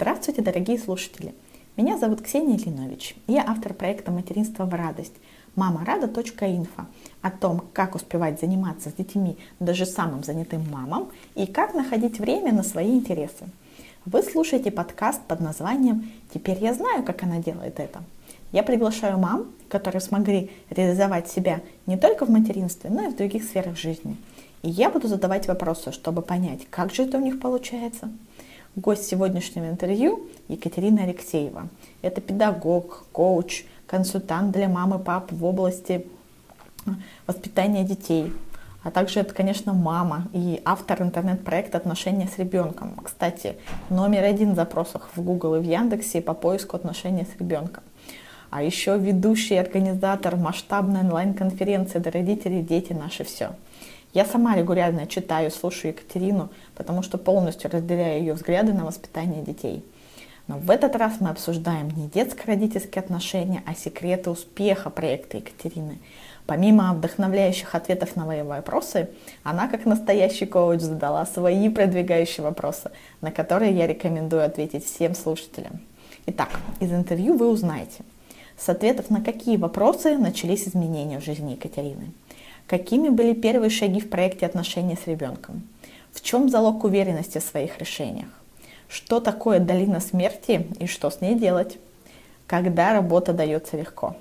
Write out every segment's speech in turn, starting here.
Здравствуйте, дорогие слушатели! Меня зовут Ксения Ильинович. Я автор проекта «Материнство в радость» мамарада.инфо о том, как успевать заниматься с детьми даже самым занятым мамам и как находить время на свои интересы. Вы слушаете подкаст под названием «Теперь я знаю, как она делает это». Я приглашаю мам, которые смогли реализовать себя не только в материнстве, но и в других сферах жизни. И я буду задавать вопросы, чтобы понять, как же это у них получается – Гость сегодняшнего интервью Екатерина Алексеева. Это педагог, коуч, консультант для мамы и пап в области э, воспитания детей, а также это, конечно, мама и автор интернет-проекта «Отношения с ребенком». Кстати, номер один в запросах в Google и в Яндексе по поиску отношения с ребенком. А еще ведущий организатор масштабной онлайн-конференции для родителей «Дети наши все». Я сама регулярно читаю, слушаю Екатерину, потому что полностью разделяю ее взгляды на воспитание детей. Но в этот раз мы обсуждаем не детско-родительские отношения, а секреты успеха проекта Екатерины. Помимо вдохновляющих ответов на мои вопросы, она, как настоящий коуч, задала свои продвигающие вопросы, на которые я рекомендую ответить всем слушателям. Итак, из интервью вы узнаете, с ответов на какие вопросы начались изменения в жизни Екатерины – Какими были первые шаги в проекте отношения с ребенком? В чем залог уверенности в своих решениях? Что такое долина смерти и что с ней делать? Когда работа дается легко?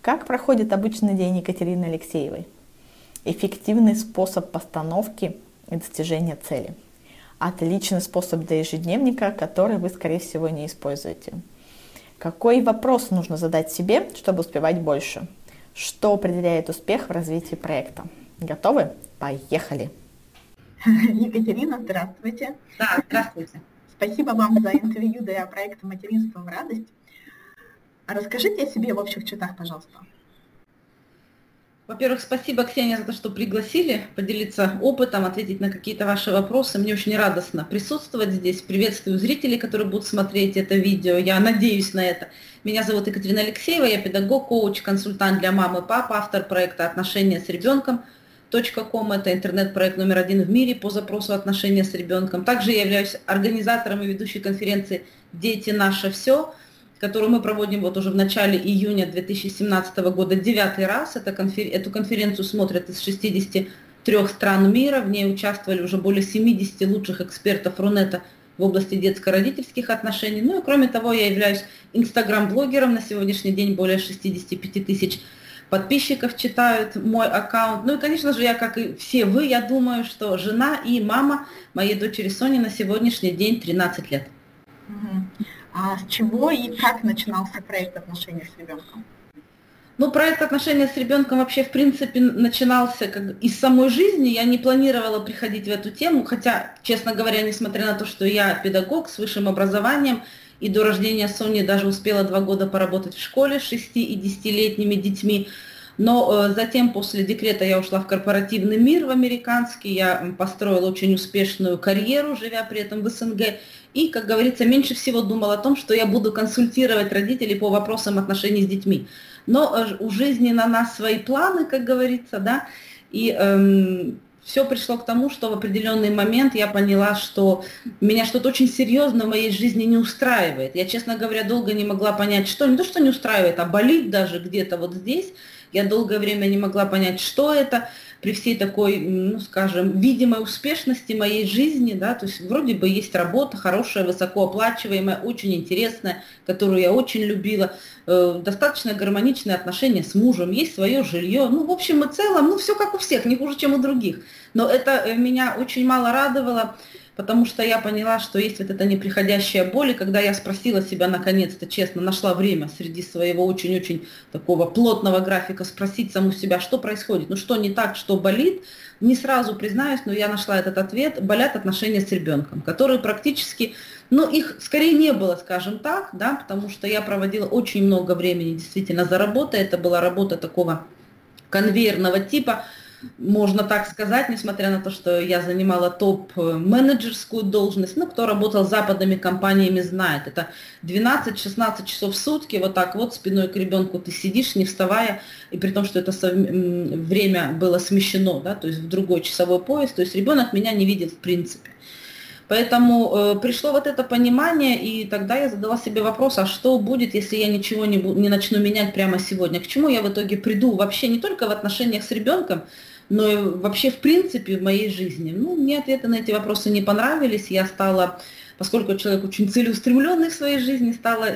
Как проходит обычный день Екатерины Алексеевой? Эффективный способ постановки и достижения цели. Отличный способ для ежедневника, который вы, скорее всего, не используете. Какой вопрос нужно задать себе, чтобы успевать больше? Что определяет успех в развитии проекта? Готовы? Поехали! Екатерина, здравствуйте. Да, здравствуйте. Спасибо вам за интервью для проекта «Материнство в радость». Расскажите о себе в общих чертах, пожалуйста. Во-первых, спасибо, Ксения, за то, что пригласили поделиться опытом, ответить на какие-то ваши вопросы. Мне очень радостно присутствовать здесь. Приветствую зрителей, которые будут смотреть это видео. Я надеюсь на это. Меня зовут Екатерина Алексеева, я педагог, коуч, консультант для мамы и папы, автор проекта «Отношения с ребенком». .com – это интернет-проект номер один в мире по запросу отношения с ребенком. Также я являюсь организатором и ведущей конференции «Дети – наше все», которую мы проводим вот уже в начале июня 2017 года девятый раз. Это конфер... Эту конференцию смотрят из 63 стран мира. В ней участвовали уже более 70 лучших экспертов Рунета в области детско-родительских отношений. Ну и кроме того, я являюсь инстаграм-блогером. На сегодняшний день более 65 тысяч подписчиков читают мой аккаунт. Ну и, конечно же, я, как и все вы, я думаю, что жена и мама моей дочери Сони на сегодняшний день 13 лет. А с чего и как начинался проект отношений с ребенком? Ну, проект отношения с ребенком вообще, в принципе, начинался как из самой жизни. Я не планировала приходить в эту тему, хотя, честно говоря, несмотря на то, что я педагог с высшим образованием, и до рождения Сони даже успела два года поработать в школе с 6 и 10-летними детьми, но э, затем после декрета я ушла в корпоративный мир, в американский, я построила очень успешную карьеру, живя при этом в СНГ, и, как говорится, меньше всего думала о том, что я буду консультировать родителей по вопросам отношений с детьми. Но э, у жизни на нас свои планы, как говорится, да, и эм, все пришло к тому, что в определенный момент я поняла, что меня что-то очень серьезно в моей жизни не устраивает. Я, честно говоря, долго не могла понять, что не то, что не устраивает, а болит даже где-то вот здесь. Я долгое время не могла понять, что это. При всей такой, ну, скажем, видимой успешности моей жизни, да, то есть вроде бы есть работа хорошая, высокооплачиваемая, очень интересная, которую я очень любила, э, достаточно гармоничные отношения с мужем, есть свое жилье, ну, в общем и целом, ну, все как у всех, не хуже, чем у других. Но это э, меня очень мало радовало, потому что я поняла, что есть вот эта неприходящая боль, и когда я спросила себя наконец-то, честно, нашла время среди своего очень-очень такого плотного графика спросить саму себя, что происходит, ну что не так, что болит, не сразу признаюсь, но я нашла этот ответ, болят отношения с ребенком, которые практически, ну их скорее не было, скажем так, да, потому что я проводила очень много времени действительно за работой, это была работа такого конвейерного типа, можно так сказать, несмотря на то, что я занимала топ-менеджерскую должность, ну, кто работал с западными компаниями, знает, это 12-16 часов в сутки, вот так вот спиной к ребенку ты сидишь, не вставая, и при том, что это время было смещено, да, то есть в другой часовой пояс, то есть ребенок меня не видит в принципе. Поэтому э, пришло вот это понимание, и тогда я задала себе вопрос, а что будет, если я ничего не, не начну менять прямо сегодня? К чему я в итоге приду вообще не только в отношениях с ребенком, но и вообще в принципе в моей жизни? Ну, мне ответы на эти вопросы не понравились, я стала, поскольку человек очень целеустремленный в своей жизни, стала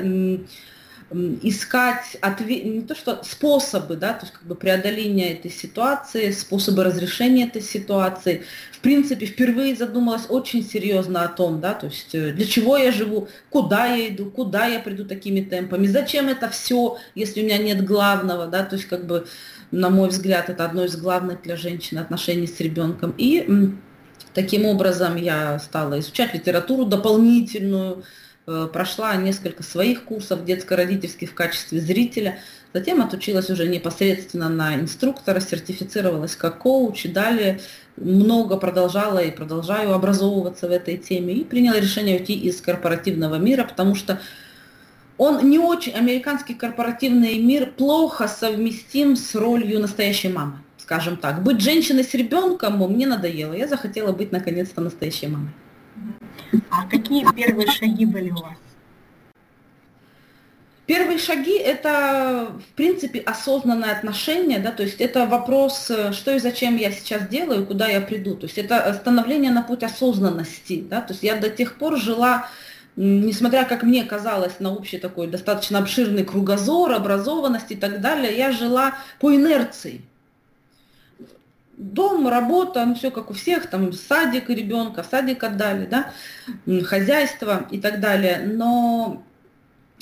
искать ответ, не то что способы, да, то есть как бы преодоления этой ситуации, способы разрешения этой ситуации. В принципе, впервые задумалась очень серьезно о том, да, то есть э, для чего я живу, куда я иду, куда я приду такими темпами, зачем это все, если у меня нет главного, да, то есть как бы, на мой взгляд, это одно из главных для женщины отношений с ребенком. И таким образом я стала изучать литературу дополнительную, прошла несколько своих курсов детско-родительских в качестве зрителя, затем отучилась уже непосредственно на инструктора, сертифицировалась как коуч и далее много продолжала и продолжаю образовываться в этой теме и приняла решение уйти из корпоративного мира, потому что он не очень, американский корпоративный мир плохо совместим с ролью настоящей мамы, скажем так. Быть женщиной с ребенком мне надоело, я захотела быть наконец-то настоящей мамой. А какие первые шаги были у вас? Первые шаги – это, в принципе, осознанное отношение, да, то есть это вопрос, э, что и зачем я сейчас делаю, куда я приду. То есть это становление на путь осознанности, да, то есть я до тех пор жила, несмотря, как мне казалось, на общий такой достаточно обширный кругозор, образованность и так далее, я жила по инерции дом, работа, ну все как у всех, там садик ребенка, садик отдали, да, хозяйство и так далее. Но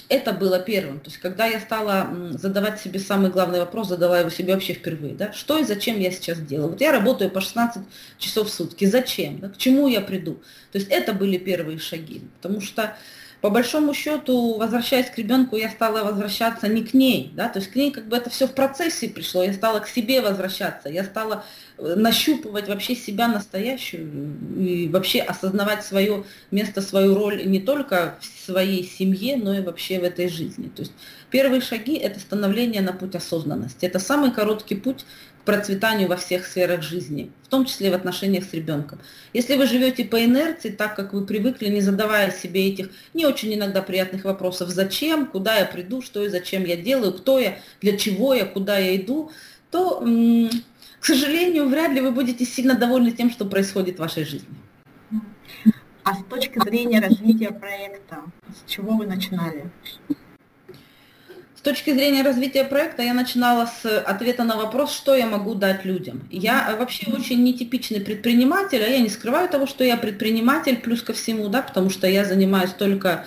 это было первым. То есть, когда я стала задавать себе самый главный вопрос, задала его себе вообще впервые, да, что и зачем я сейчас делаю. Вот я работаю по 16 часов в сутки, зачем, да, к чему я приду. То есть это были первые шаги, потому что по большому счету, возвращаясь к ребенку, я стала возвращаться не к ней, да, то есть к ней как бы это все в процессе пришло, я стала к себе возвращаться, я стала э, нащупывать вообще себя настоящую и вообще осознавать свое место, свою роль не только в своей семье, но и вообще в этой жизни. То есть первые шаги – это становление на путь осознанности. Это самый короткий путь процветанию во всех сферах жизни, в том числе в отношениях с ребенком. Если вы живете по инерции, так как вы привыкли, не задавая себе этих не очень иногда приятных вопросов, зачем, куда я приду, что и зачем я делаю, кто я, для чего я, куда я иду, то, к сожалению, вряд ли вы будете сильно довольны тем, что происходит в вашей жизни. А с точки зрения развития проекта, с чего вы начинали? С точки зрения развития проекта я начинала с ответа на вопрос, что я могу дать людям. Я вообще очень нетипичный предприниматель, а я не скрываю того, что я предприниматель, плюс ко всему, да, потому что я занимаюсь только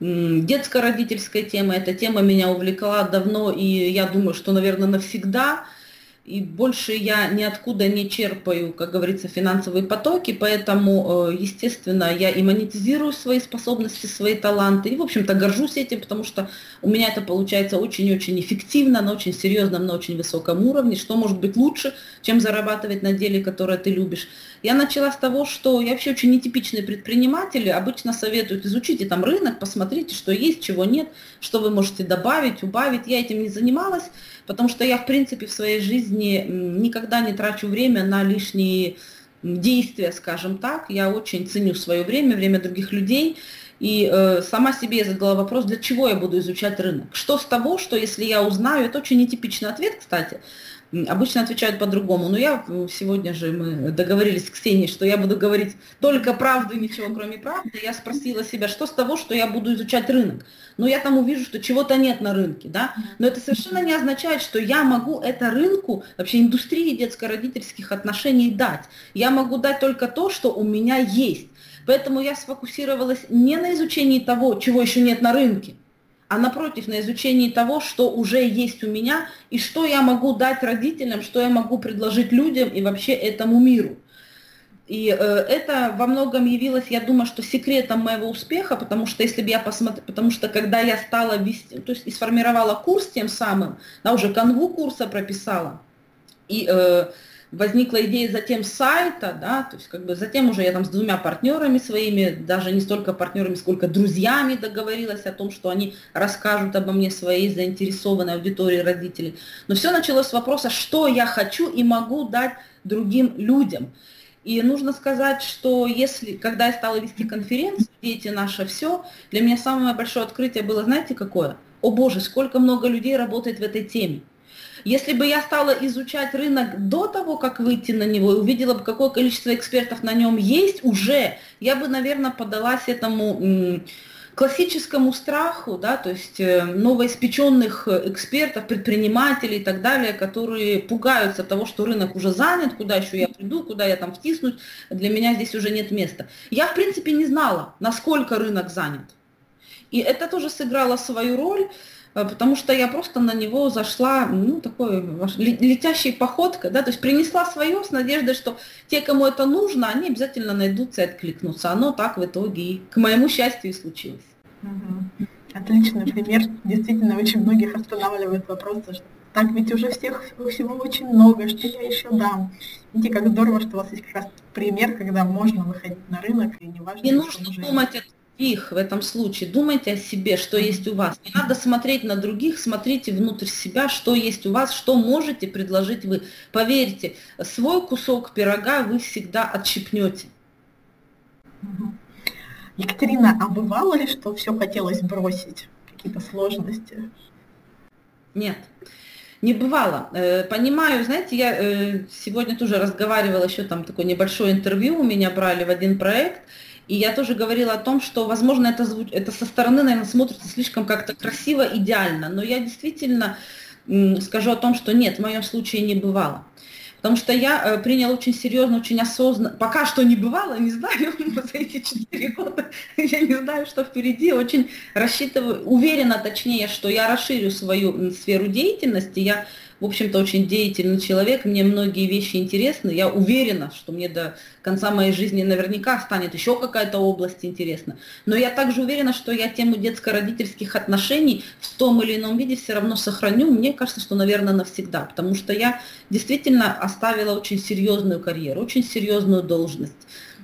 детско-родительской темой. Эта тема меня увлекла давно, и я думаю, что, наверное, навсегда – и больше я ниоткуда не черпаю, как говорится, финансовые потоки, поэтому, э, естественно, я и монетизирую свои способности, свои таланты, и, в общем-то, горжусь этим, потому что у меня это получается очень-очень эффективно, на очень серьезном, на очень высоком уровне, что может быть лучше, чем зарабатывать на деле, которое ты любишь. Я начала с того, что я вообще очень нетипичный предприниматель, обычно советуют, изучите там рынок, посмотрите, что есть, чего нет, что вы можете добавить, убавить. Я этим не занималась, потому что я, в принципе, в своей жизни никогда не трачу время на лишние действия, скажем так. Я очень ценю свое время, время других людей. И э, сама себе я задала вопрос, для чего я буду изучать рынок. Что с того, что если я узнаю, это очень нетипичный ответ, кстати, Обычно отвечают по-другому. Но я сегодня же мы договорились с Ксенией, что я буду говорить только правду и ничего кроме правды. Я спросила себя, что с того, что я буду изучать рынок. Но я там увижу, что чего-то нет на рынке, да. Но это совершенно не означает, что я могу это рынку, вообще индустрии детско-родительских отношений дать. Я могу дать только то, что у меня есть. Поэтому я сфокусировалась не на изучении того, чего еще нет на рынке, а напротив, на изучении того, что уже есть у меня, и что я могу дать родителям, что я могу предложить людям и вообще этому миру. И э, это во многом явилось, я думаю, что секретом моего успеха, потому что если бы я посмотрела, потому что когда я стала вести, то есть и сформировала курс тем самым, да, уже канву курса прописала, и э, возникла идея затем сайта, да, то есть как бы затем уже я там с двумя партнерами своими, даже не столько партнерами, сколько друзьями договорилась о том, что они расскажут обо мне своей заинтересованной аудитории родителей. Но все началось с вопроса, что я хочу и могу дать другим людям. И нужно сказать, что если, когда я стала вести конференцию «Дети наше все», для меня самое большое открытие было, знаете, какое? О боже, сколько много людей работает в этой теме. Если бы я стала изучать рынок до того, как выйти на него, и увидела бы, какое количество экспертов на нем есть уже, я бы, наверное, подалась этому классическому страху, да, то есть э, новоиспеченных экспертов, предпринимателей и так далее, которые пугаются того, что рынок уже занят, куда еще я приду, куда я там втиснусь, для меня здесь уже нет места. Я, в принципе, не знала, насколько рынок занят. И это тоже сыграло свою роль, потому что я просто на него зашла, ну, такой летящей походкой, да, то есть принесла свое с надеждой, что те, кому это нужно, они обязательно найдутся и откликнутся. Оно так в итоге и, к моему счастью, и случилось. Угу. Отличный пример. Действительно, очень многих останавливает вопрос, что так ведь уже всех всего очень много, что я еще дам. Видите, как здорово, что у вас есть как раз пример, когда можно выходить на рынок, и неважно, Не нужно думать о других в этом случае. Думайте о себе, что есть у вас. Не надо смотреть на других, смотрите внутрь себя, что есть у вас, что можете предложить вы. Поверьте, свой кусок пирога вы всегда отщипнете. Екатерина, а бывало ли, что все хотелось бросить? Какие-то сложности? Нет. Не бывало. Э, понимаю, знаете, я э, сегодня тоже разговаривала, еще там такое небольшое интервью у меня брали в один проект, и я тоже говорила о том, что, возможно, это, звуч... это со стороны, наверное, смотрится слишком как-то красиво, идеально, но я действительно скажу о том, что нет, в моем случае не бывало. Потому что я э, приняла очень серьезно, очень осознанно, пока что не бывало, не знаю, за эти четыре года, я не знаю, что впереди, очень рассчитываю, уверена точнее, что я расширю свою сферу деятельности, я в общем-то, очень деятельный человек, мне многие вещи интересны, я уверена, что мне до конца моей жизни наверняка станет еще какая-то область интересна. Но я также уверена, что я тему детско-родительских отношений в том или ином виде все равно сохраню. Мне кажется, что, наверное, навсегда, потому что я действительно оставила очень серьезную карьеру, очень серьезную должность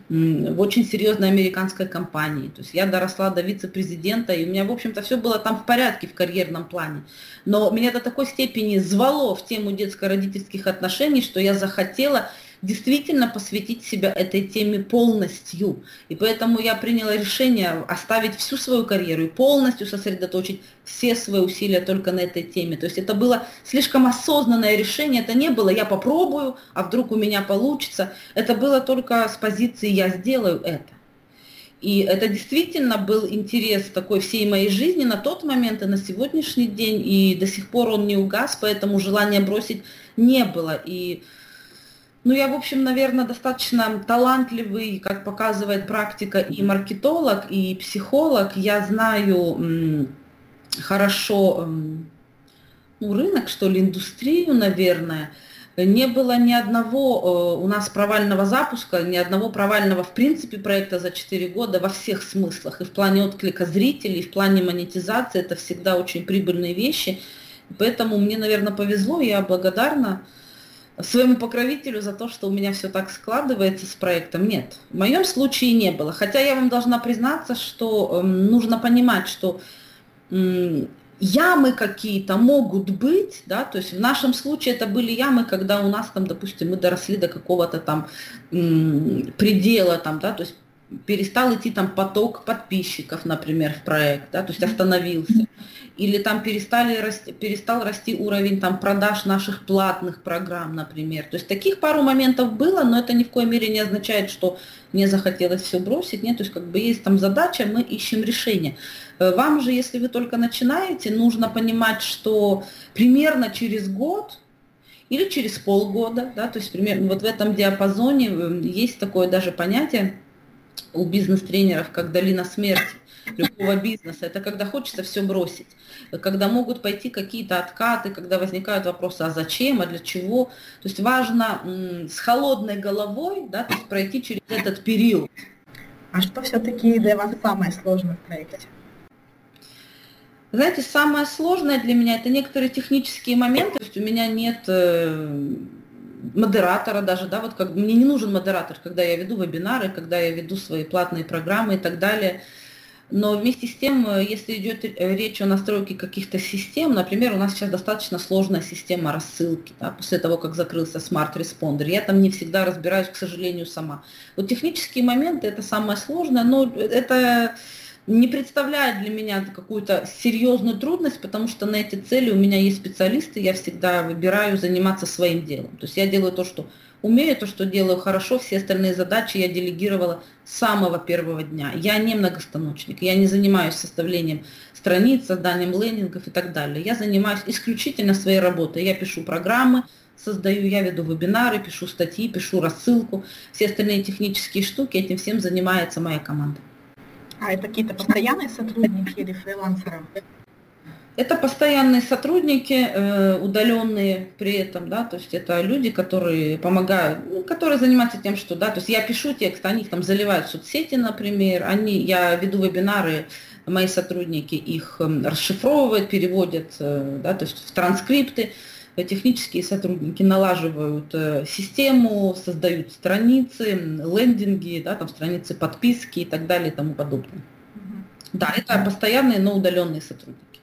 в очень серьезной американской компании. То есть я доросла до вице-президента, и у меня, в общем-то, все было там в порядке в карьерном плане. Но меня до такой степени звало в тему детско-родительских отношений, что я захотела действительно посвятить себя этой теме полностью. И поэтому я приняла решение оставить всю свою карьеру и полностью сосредоточить все свои усилия только на этой теме. То есть это было слишком осознанное решение, это не было «я попробую, а вдруг у меня получится». Это было только с позиции «я сделаю это». И это действительно был интерес такой всей моей жизни на тот момент и на сегодняшний день, и до сих пор он не угас, поэтому желания бросить не было. И ну, я, в общем, наверное, достаточно талантливый, как показывает практика, и маркетолог, и психолог. Я знаю хорошо ну, рынок, что ли, индустрию, наверное. Не было ни одного э, у нас провального запуска, ни одного провального, в принципе, проекта за 4 года во всех смыслах. И в плане отклика зрителей, и в плане монетизации. Это всегда очень прибыльные вещи. Поэтому мне, наверное, повезло, я благодарна своему покровителю за то, что у меня все так складывается с проектом. Нет, в моем случае не было. Хотя я вам должна признаться, что э, нужно понимать, что э, ямы какие-то могут быть, да, то есть в нашем случае это были ямы, когда у нас там, допустим, мы доросли до какого-то там э, предела, там, да, то есть перестал идти там поток подписчиков, например, в проект, да, то есть остановился или там перестали расти, перестал расти уровень там, продаж наших платных программ, например. То есть таких пару моментов было, но это ни в коей мере не означает, что мне захотелось все бросить. Нет, то есть как бы есть там задача, мы ищем решение. Э, вам же, если вы только начинаете, нужно понимать, что примерно через год или через полгода, да, то есть примерно вот в этом диапазоне э, есть такое даже понятие у бизнес-тренеров, как долина смерти любого бизнеса. Это когда хочется все бросить, когда могут пойти какие-то откаты, когда возникают вопросы, а зачем, а для чего. То есть важно с холодной головой да, то есть пройти через этот период. А что все-таки для вас самое сложное в проекте? Знаете, самое сложное для меня это некоторые технические моменты. То есть у меня нет э, модератора даже, да, вот как мне не нужен модератор, когда я веду вебинары, когда я веду свои платные программы и так далее. Но вместе с тем, э, если идет э, речь о настройке каких-то систем, например, у нас сейчас достаточно сложная система рассылки, да, после того, как закрылся Smart Responder, я там не всегда разбираюсь, к сожалению, сама. Вот технические моменты это самое сложное, но это не представляет для меня какую-то серьезную трудность, потому что на эти цели у меня есть специалисты, я всегда выбираю заниматься своим делом. То есть я делаю то, что умею, то, что делаю хорошо, все остальные задачи я делегировала с самого первого дня. Я не многостаночник, я не занимаюсь составлением страниц, созданием лендингов и так далее. Я занимаюсь исключительно своей работой. Я пишу программы, создаю, я веду вебинары, пишу статьи, пишу рассылку. Все остальные технические штуки, этим всем занимается моя команда. А это какие-то постоянные сотрудники или фрилансеры? Это постоянные сотрудники, э, удаленные при этом, да, то есть это люди, которые помогают, ну, которые занимаются тем, что, да, то есть я пишу текст, они их там заливают в соцсети, например, они, я веду вебинары, мои сотрудники их эм, расшифровывают, переводят, э, да, то есть в транскрипты, э, технические сотрудники налаживают систему, создают страницы, лендинги, да, там страницы подписки и так далее и тому подобное. Да, это постоянные, но удаленные сотрудники.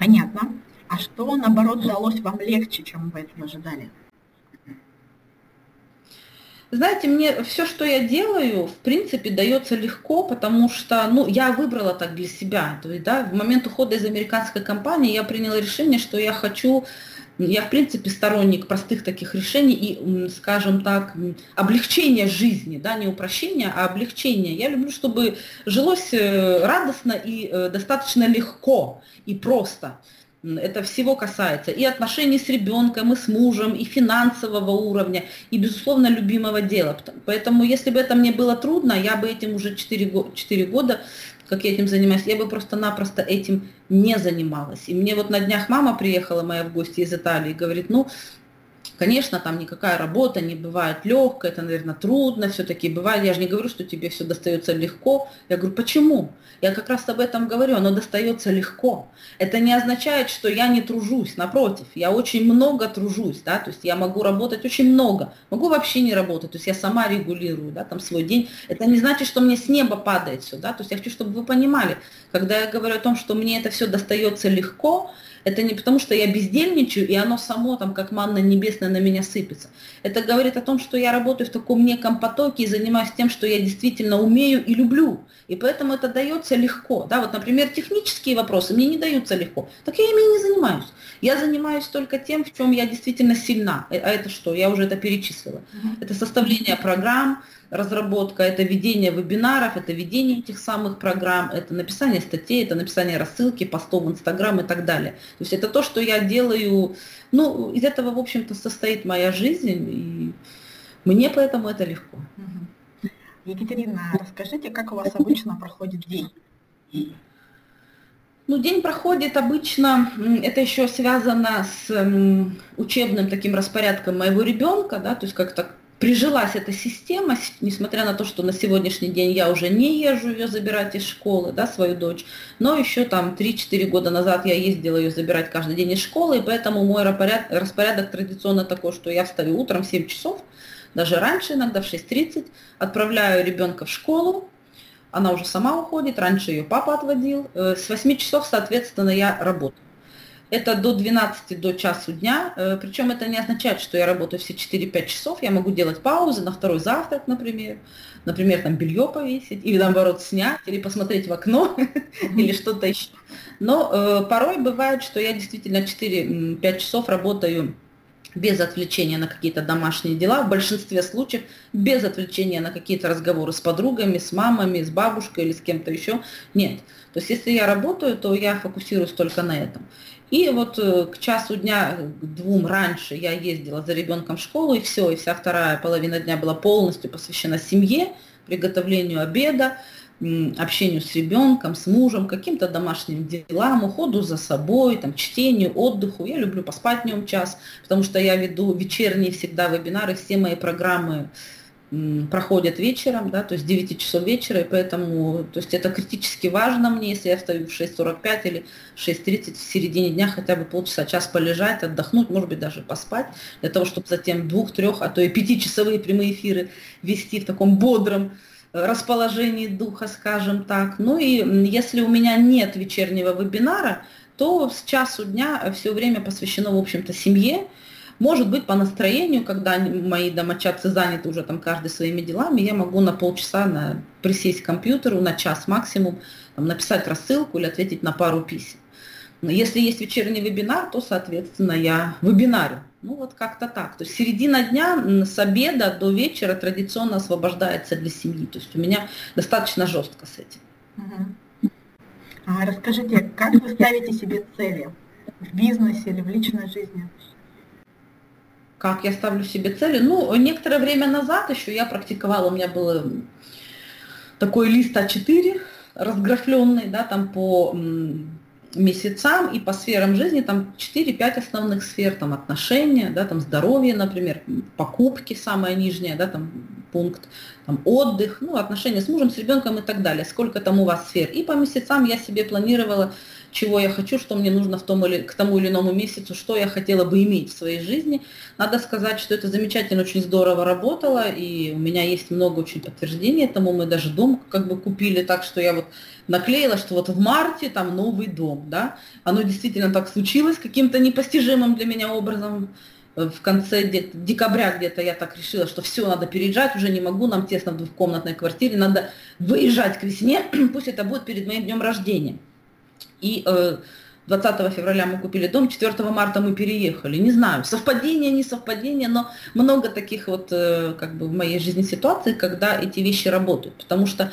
Понятно. А что, наоборот, далось вам легче, чем вы этого ожидали? Знаете, мне все, что я делаю, в принципе, дается легко, потому что, ну, я выбрала так для себя. То есть, да, в момент ухода из американской компании я приняла решение, что я хочу я, в принципе, сторонник простых таких решений и, скажем так, облегчения жизни, да, не упрощения, а облегчения. Я люблю, чтобы жилось э, радостно и э, достаточно легко и просто. Это всего касается и отношений с ребенком, и с мужем, и финансового уровня, и, безусловно, любимого дела. Поэтому, если бы это мне было трудно, я бы этим уже 4, 4 года как я этим занимаюсь, я бы просто-напросто этим не занималась. И мне вот на днях мама приехала моя в гости из Италии говорит, ну, Конечно, там никакая работа не бывает легкая, это, наверное, трудно, все-таки бывает. Я же не говорю, что тебе все достается легко. Я говорю, почему? Я как раз об этом говорю, оно достается легко. Это не означает, что я не тружусь, напротив, я очень много тружусь, да, то есть я могу работать очень много, могу вообще не работать, то есть я сама регулирую, да, там свой день. Это не значит, что мне с неба падает все, да, то есть я хочу, чтобы вы понимали, когда я говорю о том, что мне это все достается легко, это не потому, что я бездельничаю, и оно само там, как манна небесная, на меня сыпется. Это говорит о том, что я работаю в таком неком потоке и занимаюсь тем, что я действительно умею и люблю. И поэтому это дается легко. Да, вот, например, технические вопросы мне не даются легко. Так я ими не занимаюсь. Я занимаюсь только тем, в чем я действительно сильна. Э, а это что? Я уже это перечислила. Это составление программ, разработка, это ведение вебинаров, это ведение этих самых программ, это написание статей, это написание рассылки, постов в Инстаграм и так далее. То есть это то, что я делаю, ну, из этого, в общем-то, состоит моя жизнь, и мне поэтому это легко. Екатерина, расскажите, как у вас обычно проходит день? Ну, день проходит обычно, это еще связано с учебным таким распорядком моего ребенка, да, то есть как-то прижилась эта система, несмотря на то, что на сегодняшний день я уже не езжу ее забирать из школы, да, свою дочь, но еще там 3-4 года назад я ездила ее забирать каждый день из школы, и поэтому мой распорядок традиционно такой, что я встаю утром в 7 часов, даже раньше, иногда в 6.30, отправляю ребенка в школу, она уже сама уходит, раньше ее папа отводил, э, с 8 часов, соответственно, я работаю. Это до 12 до часу дня, э, причем это не означает, что я работаю все 4-5 часов, я могу делать паузы на второй завтрак, например, например, там белье повесить, или наоборот снять, или посмотреть в окно, или что-то еще. Но э, порой бывает, что я действительно 4-5 часов работаю без отвлечения на какие-то домашние дела, в большинстве случаев без отвлечения на какие-то разговоры с подругами, с мамами, с бабушкой или с кем-то еще. Нет. То есть если я работаю, то я фокусируюсь только на этом. И вот э, к часу дня, к двум раньше я ездила за ребенком в школу, и все, и вся вторая половина дня была полностью посвящена семье, приготовлению обеда, общению с ребенком, с мужем, каким-то домашним делам, уходу за собой, там, чтению, отдыху. Я люблю поспать днем час, потому что я веду вечерние всегда вебинары, все мои программы проходят вечером, да, то есть 9 часов вечера, и поэтому, то есть это критически важно мне, если я встаю в 6.45 или 6.30 в середине дня, хотя бы полчаса, час полежать, отдохнуть, может быть, даже поспать, для того, чтобы затем двух, трех, а то и пятичасовые прямые эфиры вести в таком бодром расположении духа, скажем так. Ну и если у меня нет вечернего вебинара, то с часу дня все время посвящено, в общем-то, семье. Может быть, по настроению, когда мои домочадцы заняты уже там каждый своими делами, я могу на полчаса на, присесть к компьютеру, на час максимум, там, написать рассылку или ответить на пару писем. Если есть вечерний вебинар, то, соответственно, я вебинарю. Ну вот как-то так. То есть середина дня с обеда до вечера традиционно освобождается для семьи. То есть у меня достаточно жестко с этим. А расскажите, как вы ставите себе цели в бизнесе или в личной жизни? Как я ставлю себе цели? Ну, некоторое время назад еще я практиковала, у меня был такой лист А4 разграфленный, да, там по месяцам и по сферам жизни там 4-5 основных сфер, там отношения, да, там здоровье, например, покупки самая нижняя, да, там пункт, там отдых, ну, отношения с мужем, с ребенком и так далее, сколько там у вас сфер. И по месяцам я себе планировала, чего я хочу, что мне нужно в том или, к тому или иному месяцу, что я хотела бы иметь в своей жизни. Надо сказать, что это замечательно, очень здорово работало, и у меня есть много очень подтверждений этому. Мы даже дом как бы купили так, что я вот наклеила, что вот в марте там новый дом, да. Оно действительно так случилось каким-то непостижимым для меня образом в конце где декабря где-то я так решила, что все, надо переезжать, уже не могу, нам тесно в двухкомнатной квартире, надо выезжать к весне, пусть это будет перед моим днем рождения. И э, 20 февраля мы купили дом, 4 марта мы переехали. Не знаю, совпадение, не совпадение, но много таких вот э, как бы в моей жизни ситуаций, когда эти вещи работают. Потому что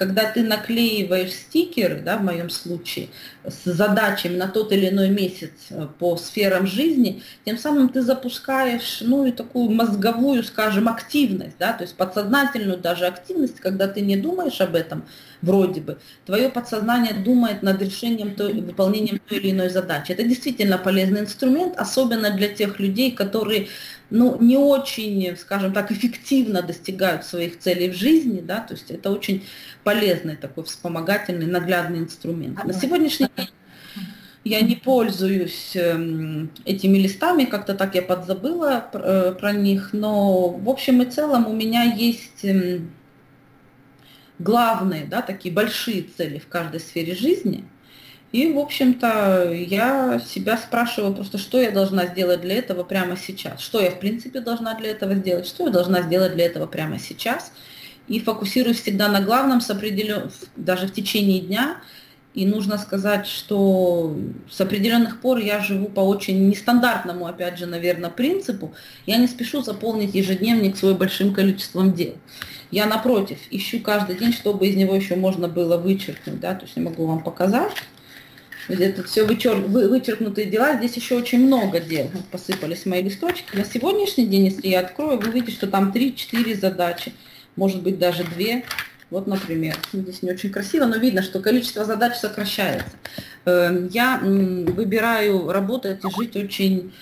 когда ты наклеиваешь стикеры, да, в моем случае, с задачами на тот или иной месяц э, по сферам жизни, тем самым ты запускаешь, ну, и такую мозговую, скажем, активность, да, то есть подсознательную даже активность, когда ты не думаешь об этом, вроде бы, твое подсознание думает над решением, той, выполнением той или иной задачи. Это действительно полезный инструмент, особенно для тех людей, которые ну, не очень, скажем так, эффективно достигают своих целей в жизни, да, то есть это очень полезный такой вспомогательный, наглядный инструмент. На сегодняшний день я не пользуюсь эм, этими листами, как-то так я подзабыла э, про них, но в общем и целом у меня есть эм, главные, да, такие большие цели в каждой сфере жизни – и, в общем-то, я себя спрашиваю просто, что я должна сделать для этого прямо сейчас, что я, в принципе, должна для этого сделать, что я должна сделать для этого прямо сейчас. И фокусируюсь всегда на главном, с определен... даже в течение дня. И нужно сказать, что с определенных пор я живу по очень нестандартному, опять же, наверное, принципу. Я не спешу заполнить ежедневник свой большим количеством дел. Я, напротив, ищу каждый день, чтобы из него еще можно было вычеркнуть. Да? То есть я могу вам показать тут все вычер... вы... вычеркнутые дела, здесь еще очень много дел. Посыпались мои листочки. На сегодняшний день, если я открою, вы увидите, что там 3-4 задачи, может быть даже 2. Вот, например, здесь не очень красиво, но видно, что количество задач сокращается. Эм, я выбираю работать и жить очень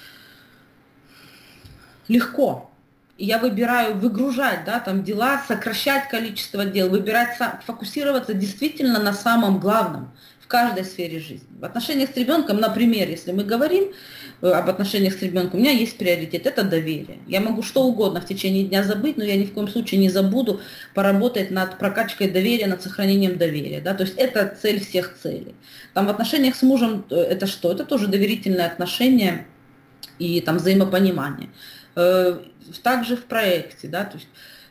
легко. Я выбираю выгружать да, там дела, сокращать количество дел, выбирать, фокусироваться действительно на самом главном – в каждой сфере жизни. В отношениях с ребенком, например, если мы говорим э, об отношениях с ребенком, у меня есть приоритет, это доверие. Я могу что угодно в течение дня забыть, но я ни в коем случае не забуду поработать над прокачкой доверия, над сохранением доверия. Да? То есть это цель всех целей. Там в отношениях с мужем э, это что? Это тоже доверительные отношения и там взаимопонимание. Э, также в проекте, да, то есть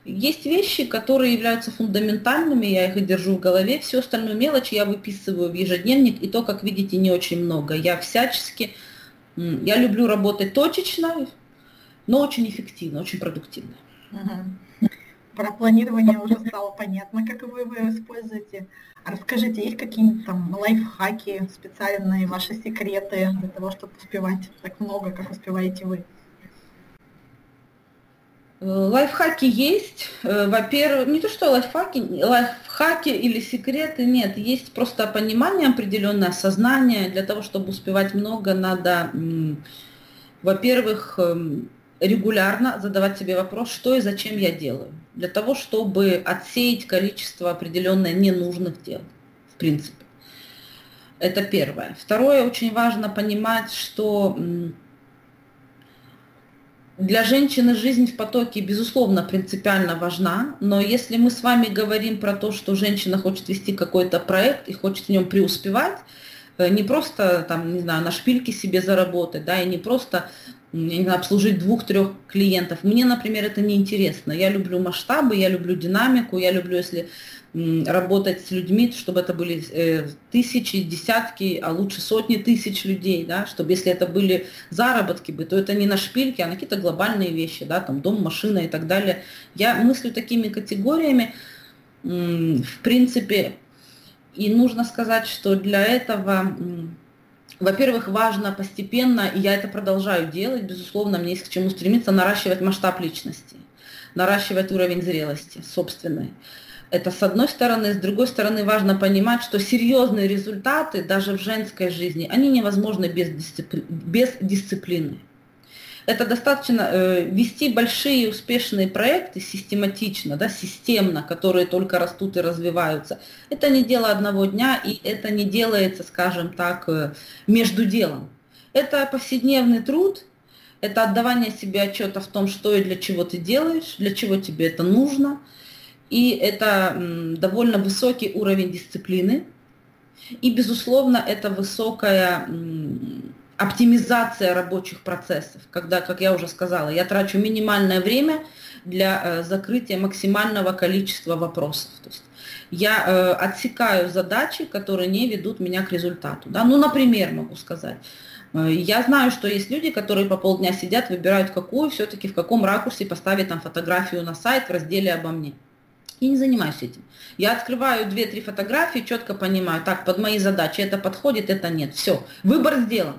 есть вещи, которые являются фундаментальными, я их держу в голове, всю остальную мелочь я выписываю в ежедневник, и то, как видите, не очень много. Я всячески, я люблю работать точечно, но очень эффективно, очень продуктивно. Про планирование уже стало понятно, как вы его используете. Расскажите, есть какие-нибудь там лайфхаки, специальные ваши секреты для того, чтобы успевать так много, как успеваете вы? Э, лайфхаки есть. Э, во-первых, не то что лайфхаки, лайфхаки или секреты, нет, есть просто понимание определенное, сознание. Для того, чтобы успевать много, надо, во-первых, эм, регулярно задавать себе вопрос, что и зачем я делаю. Для того, чтобы отсеять количество определенное ненужных дел, в принципе. Это первое. Второе, очень важно понимать, что для женщины жизнь в потоке, безусловно, принципиально важна, но если мы с вами говорим про то, что женщина хочет вести какой-то проект и хочет в нем преуспевать, э, не просто там, не знаю, на шпильке себе заработать, да, и не просто не знаю, обслужить двух-трех клиентов. Мне, например, это не интересно. Я люблю масштабы, я люблю динамику, я люблю, если работать с людьми, чтобы это были э, тысячи, десятки, а лучше сотни тысяч людей, да, чтобы если это были заработки бы, то это не на шпильке, а на какие-то глобальные вещи, да, там дом, машина и так далее. Я мыслю такими категориями, в принципе, и нужно сказать, что для этого, во-первых, важно постепенно, и я это продолжаю делать, безусловно, мне есть к чему стремиться, наращивать масштаб личности, наращивать уровень зрелости собственной. Это с одной стороны, с другой стороны важно понимать, что серьезные результаты даже в женской жизни, они невозможны без, дисципли... без дисциплины. Это достаточно э, вести большие успешные проекты систематично, да, системно, которые только растут и развиваются. Это не дело одного дня, и это не делается, скажем так, э, между делом. Это повседневный труд, это отдавание себе отчета в том, что и для чего ты делаешь, для чего тебе это нужно – и это довольно высокий уровень дисциплины. И, безусловно, это высокая оптимизация рабочих процессов, когда, как я уже сказала, я трачу минимальное время для э, закрытия максимального количества вопросов. То есть я э, отсекаю задачи, которые не ведут меня к результату. Да? Ну, например, могу сказать, э, я знаю, что есть люди, которые по полдня сидят, выбирают какую, все-таки в каком ракурсе поставить там фотографию на сайт в разделе обо мне. Я не занимаюсь этим. Я открываю 2-3 фотографии, четко понимаю, так, под мои задачи это подходит, это нет. Все, выбор сделан.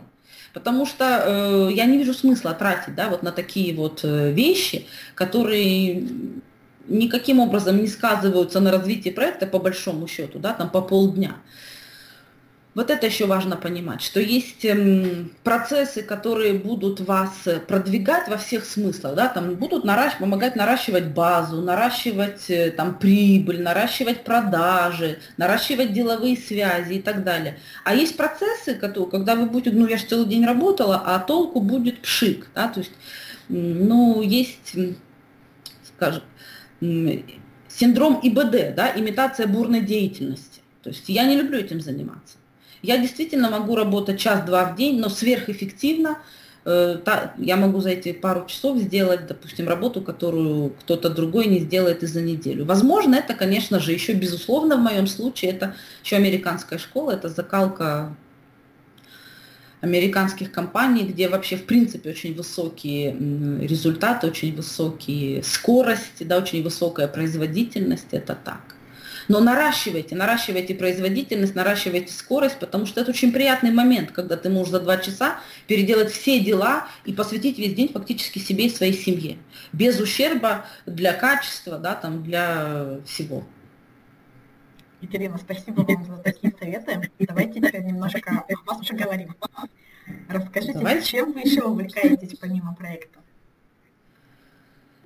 Потому что э, я не вижу смысла тратить да, вот на такие вот э, вещи, которые никаким образом не сказываются на развитии проекта по большому счету, да, там по полдня. Вот это еще важно понимать, что есть эм, процессы, которые будут вас э, продвигать во всех смыслах, да, там будут наращ- помогать наращивать базу, наращивать э, там прибыль, наращивать продажи, наращивать деловые связи и так далее. А есть процессы, которые, когда вы будете, ну я же целый день работала, а толку будет пшик, да, то есть, ну есть, скажем, синдром ИБД, да, имитация бурной деятельности. То есть я не люблю этим заниматься. Я действительно могу работать час-два в день, но сверхэффективно. Э, я могу за эти пару часов сделать, допустим, работу, которую кто-то другой не сделает и за неделю. Возможно, это, конечно же, еще безусловно в моем случае, это еще американская школа, это закалка американских компаний, где вообще в принципе очень высокие результаты, очень высокие скорости, да, очень высокая производительность, это так. Но наращивайте, наращивайте производительность, наращивайте скорость, потому что это очень приятный момент, когда ты можешь за два часа переделать все дела и посвятить весь день фактически себе и своей семье. Без ущерба для качества, да, там, для всего. Екатерина, спасибо вам за такие советы. Давайте теперь немножко о вас поговорим. Расскажите, Давайте. чем вы еще увлекаетесь помимо проекта?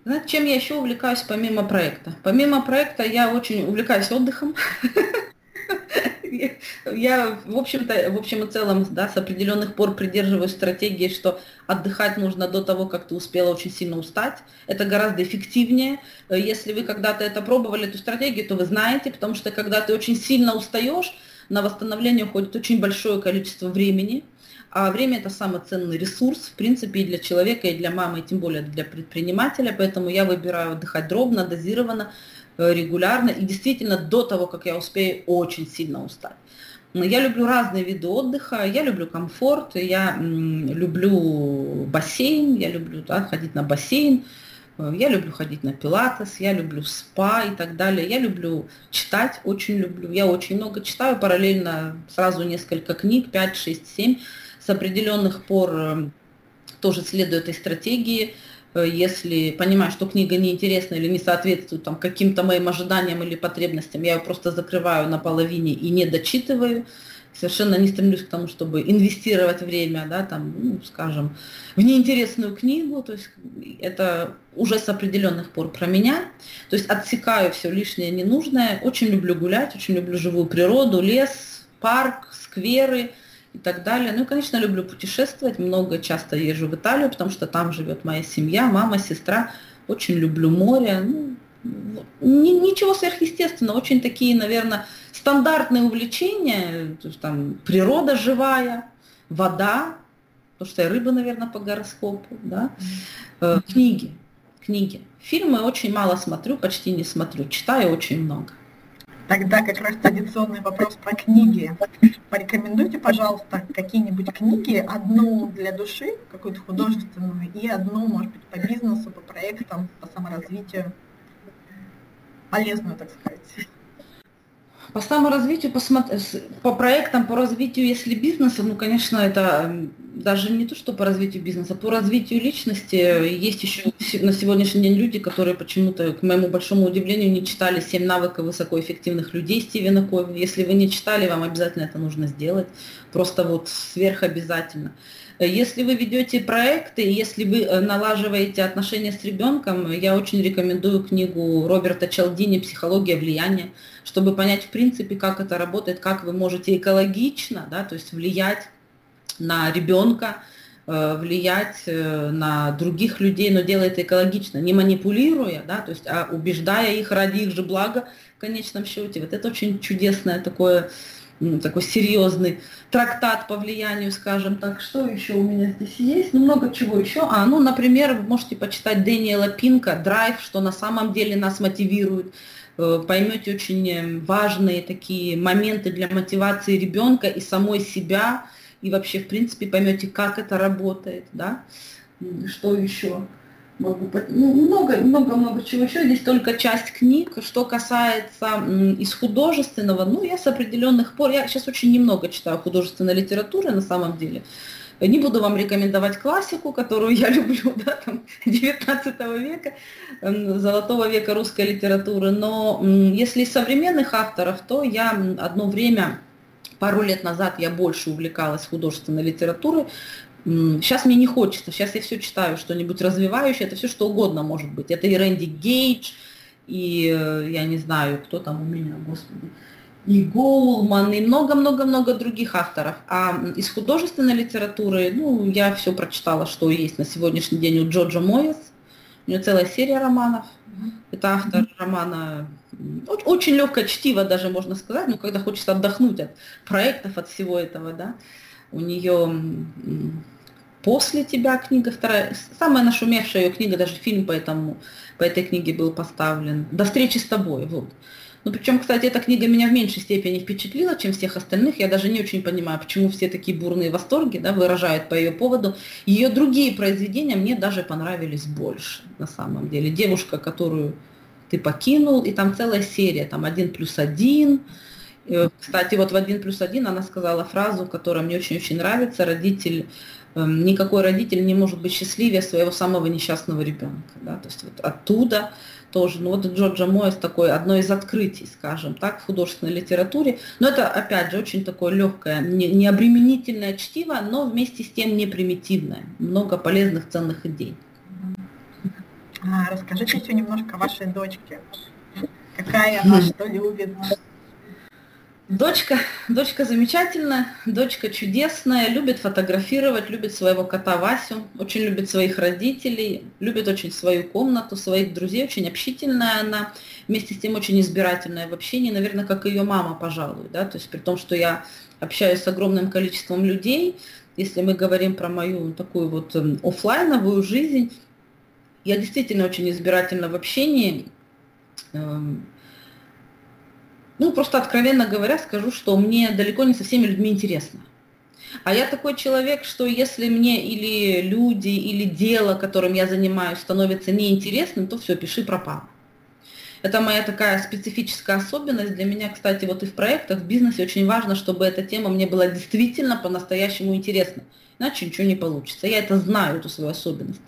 Знаете, чем я еще увлекаюсь помимо проекта? Помимо проекта я очень увлекаюсь отдыхом. Я, в общем-то, в общем и целом, да, с определенных пор придерживаюсь стратегии, что отдыхать нужно до того, как ты успела очень сильно устать. Это гораздо эффективнее. Если вы когда-то это пробовали, эту стратегию, то вы знаете, потому что когда ты очень сильно устаешь, на восстановление уходит очень большое количество времени. А время это самый ценный ресурс, в принципе, и для человека, и для мамы, и тем более для предпринимателя. Поэтому я выбираю отдыхать дробно, дозированно, э, регулярно и действительно до того, как я успею очень сильно устать. Я люблю разные виды отдыха, я люблю комфорт, я люблю бассейн, я люблю да, ходить на бассейн, э, я люблю ходить на пилатес, я люблю спа и так далее. Я люблю читать, очень люблю. Я очень много читаю, параллельно сразу несколько книг, 5, 6, 7 с определенных пор э, тоже следую этой стратегии. Э, если понимаю, что книга неинтересна или не соответствует там, каким-то моим ожиданиям или потребностям, я ее просто закрываю на половине и не дочитываю. Совершенно не стремлюсь к тому, чтобы инвестировать время, да, там, ну, скажем, в неинтересную книгу. То есть это уже с определенных пор про меня. То есть отсекаю все лишнее, ненужное. Очень люблю гулять, очень люблю живую природу, лес, парк, скверы и так далее. Ну и, конечно, люблю путешествовать, много часто езжу в Италию, потому что там живет моя семья, мама, сестра. Очень люблю море. Ну, ничего сверхъестественного, очень такие, наверное, стандартные увлечения, то есть, там природа живая, вода, потому что я рыба, наверное, по гороскопу, да, э, книги, книги. Фильмы очень мало смотрю, почти не смотрю, читаю очень много. Тогда как раз традиционный вопрос про книги. Порекомендуйте, пожалуйста, какие-нибудь книги, одну для души, какую-то художественную, и одну, может быть, по бизнесу, по проектам, по саморазвитию. Полезную, так сказать. По саморазвитию, по, по проектам, по развитию, если бизнеса, ну, конечно, это даже не то, что по развитию бизнеса, по развитию личности. Есть еще на сегодняшний день люди, которые почему-то, к моему большому удивлению, не читали «Семь навыков высокоэффективных людей» Стивена Кови. Если вы не читали, вам обязательно это нужно сделать. Просто вот сверхобязательно. Если вы ведете проекты, если вы э, налаживаете отношения с ребенком, я очень рекомендую книгу Роберта Чалдини «Психология влияния», чтобы понять в принципе, как это работает, как вы можете экологично, да, то есть влиять на ребенка, э, влиять э, на других людей, но делает это экологично, не манипулируя, да, то есть, а убеждая их ради их же блага в конечном счете. Вот это очень чудесное такое такой серьезный трактат по влиянию, скажем так. Что еще у меня здесь есть? Ну, много чего еще. А, ну, например, вы можете почитать Дэниела Пинка «Драйв», что на самом деле нас мотивирует. Э, поймете очень э, важные такие моменты для мотивации ребенка и самой себя, и вообще, в принципе, поймете, как это работает, да. Что еще? Могу, ну, много, много, много чего еще. Здесь только часть книг. Что касается из художественного, ну, я с определенных пор, я сейчас очень немного читаю художественной литературы на самом деле. Не буду вам рекомендовать классику, которую я люблю, да, там, 19 века, золотого века русской литературы, но если из современных авторов, то я одно время пару лет назад я больше увлекалась художественной литературой, Сейчас мне не хочется, сейчас я все читаю, что-нибудь развивающее, это все что угодно может быть. Это и Рэнди Гейдж, и э, я не знаю, кто там у меня, господи, и Гоулман, и много-много-много других авторов. А из художественной литературы, ну, я все прочитала, что есть на сегодняшний день у Джорджа Моэс. У него целая серия романов. Это автор романа очень легкое чтиво даже можно сказать, но когда хочется отдохнуть от проектов, от всего этого, да. У нее после тебя книга вторая, самая нашумевшая ее книга, даже фильм по, этому, по этой книге был поставлен. До встречи с тобой, вот. Ну, причем, кстати, эта книга меня в меньшей степени впечатлила, чем всех остальных. Я даже не очень понимаю, почему все такие бурные восторги да, выражают по ее поводу. Ее другие произведения мне даже понравились больше, на самом деле. Девушка, которую ты покинул, и там целая серия, там один плюс один. Э, кстати, вот в один плюс один она сказала фразу, которая мне очень-очень нравится. Родитель никакой родитель не может быть счастливее своего самого несчастного ребенка. Да? То есть вот оттуда тоже, ну вот Джорджа Моэс такой, одно из открытий, скажем так, в художественной литературе. Но это, опять же, очень такое легкое, не, необременительное чтиво, но вместе с тем не примитивное. Много полезных, ценных идей. А, расскажите еще немножко о вашей дочке. Какая она, что любит? Дочка, дочка замечательная, дочка чудесная, любит фотографировать, любит своего кота Васю, очень любит своих родителей, любит очень свою комнату, своих друзей, очень общительная она, вместе с тем очень избирательная в общении, наверное, как ее мама, пожалуй, да, то есть при том, что я общаюсь с огромным количеством людей, если мы говорим про мою такую вот эм, офлайновую жизнь, я действительно очень избирательна в общении, эм, ну, просто откровенно говоря, скажу, что мне далеко не со всеми людьми интересно. А я такой человек, что если мне или люди, или дело, которым я занимаюсь, становится неинтересным, то все, пиши пропало. Это моя такая специфическая особенность. Для меня, кстати, вот и в проектах, в бизнесе очень важно, чтобы эта тема мне была действительно по-настоящему интересна. Иначе ничего не получится. Я это знаю, эту свою особенность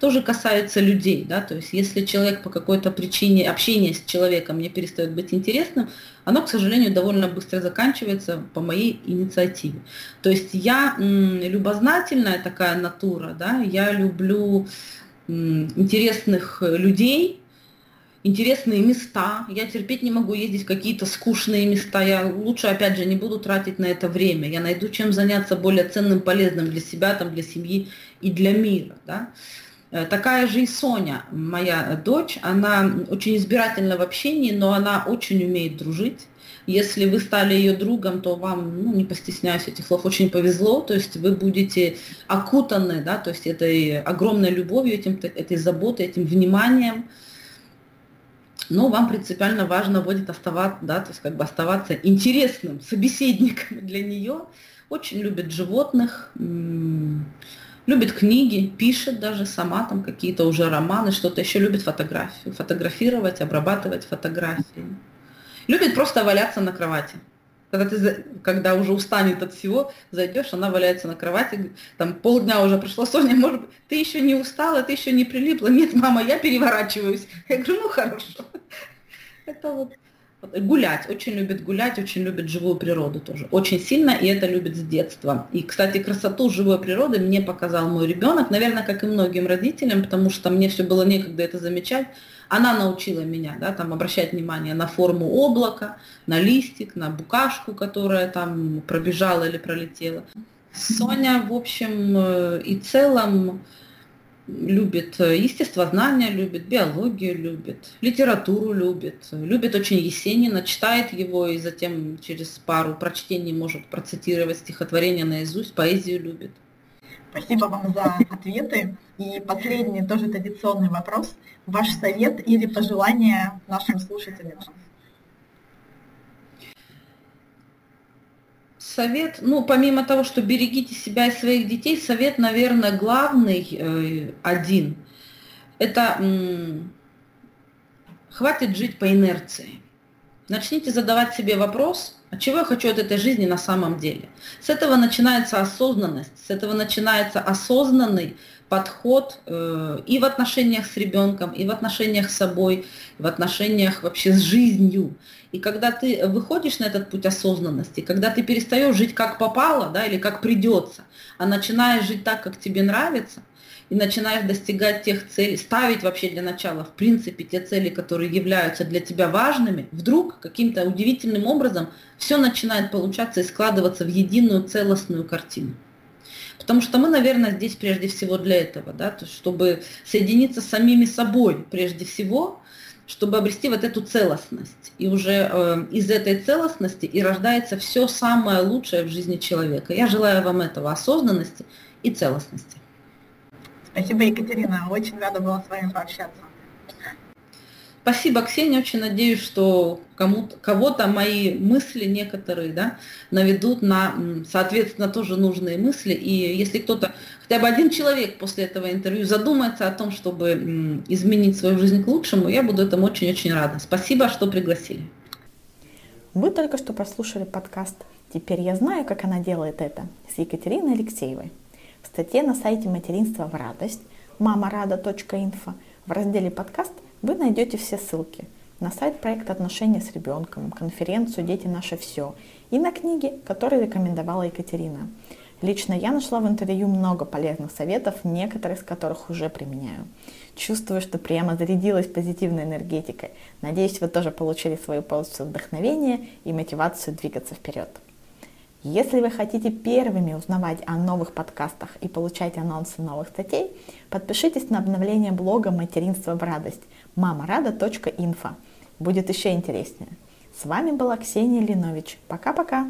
тоже касается людей, да, то есть если человек по какой-то причине, общение с человеком мне перестает быть интересным, оно, к сожалению, довольно быстро заканчивается по моей инициативе. То есть я м, любознательная такая натура, да, я люблю м, интересных людей, интересные места. Я терпеть не могу ездить в какие-то скучные места. Я лучше, опять же, не буду тратить на это время. Я найду чем заняться более ценным, полезным для себя, там, для семьи и для мира. Да? Э, такая же и Соня, моя дочь, она очень избирательна в общении, но она очень умеет дружить. Если вы стали ее другом, то вам, ну, не постесняюсь этих слов, очень повезло, то есть вы будете окутаны, да, то есть этой огромной любовью, этим, этой заботой, этим вниманием, но вам принципиально важно будет оставаться, да, то есть как бы оставаться интересным собеседником для нее. Очень любит животных, любит книги, пишет даже сама там какие-то уже романы, что-то еще любит фотографию, фотографировать, обрабатывать фотографии. Любит просто валяться на кровати. Когда, ты, когда уже устанет от всего, зайдешь, она валяется на кровати, там полдня уже прошло, Соня, может быть, ты еще не устала, ты еще не прилипла. Нет, мама, я переворачиваюсь. Я говорю, ну хорошо. Это вот Гулять, очень любит гулять, очень любит живую природу тоже. Очень сильно, и это любит с детства. И, кстати, красоту живой природы мне показал мой ребенок, наверное, как и многим родителям, потому что мне все было некогда это замечать. Она научила меня, да, там, обращать внимание на форму облака, на листик, на букашку, которая там пробежала или пролетела. Соня, в общем э, и целом, любит э, естествознание, любит биологию, любит литературу, любит, любит очень Есенина, читает его и затем через пару прочтений может процитировать стихотворение наизусть, поэзию любит. Спасибо вам за ответы. И последний тоже традиционный вопрос. Ваш совет или пожелание нашим слушателям? Совет, ну, помимо того, что берегите себя и своих детей, совет, наверное, главный э, один. Это хватит жить по инерции. Начните задавать себе вопрос, а чего я хочу от этой жизни на самом деле. С этого начинается осознанность, с этого начинается осознанный подход э, и в отношениях с ребенком, и в отношениях с собой, и в отношениях вообще с жизнью. И когда ты выходишь на этот путь осознанности, когда ты перестаешь жить как попало, да, или как придется, а начинаешь жить так, как тебе нравится, и начинаешь достигать тех целей, ставить вообще для начала, в принципе, те цели, которые являются для тебя важными, вдруг каким-то удивительным образом все начинает получаться и складываться в единую целостную картину. Потому что мы, наверное, здесь прежде всего для этого, да, то есть чтобы соединиться с самими собой прежде всего, чтобы обрести вот эту целостность. И уже э, из этой целостности и рождается все самое лучшее в жизни человека. Я желаю вам этого осознанности и целостности. Спасибо, Екатерина. Очень рада была с вами пообщаться. Спасибо, Ксения. Очень надеюсь, что кому-то, кого-то мои мысли некоторые да, наведут на, соответственно, тоже нужные мысли. И если кто-то, хотя бы один человек после этого интервью задумается о том, чтобы изменить свою жизнь к лучшему, я буду этому очень-очень рада. Спасибо, что пригласили. Вы только что прослушали подкаст «Теперь я знаю, как она делает это» с Екатериной Алексеевой. В статье на сайте «Материнство в радость» мамарада.инфо в разделе «Подкаст» вы найдете все ссылки на сайт проекта «Отношения с ребенком», конференцию «Дети наше все» и на книги, которые рекомендовала Екатерина. Лично я нашла в интервью много полезных советов, некоторые из которых уже применяю. Чувствую, что прямо зарядилась позитивной энергетикой. Надеюсь, вы тоже получили свою порцию вдохновения и мотивацию двигаться вперед. Если вы хотите первыми узнавать о новых подкастах и получать анонсы новых статей, подпишитесь на обновление блога «Материнство в радость» мамарада.инфо. Будет еще интереснее. С вами была Ксения Линович. Пока-пока!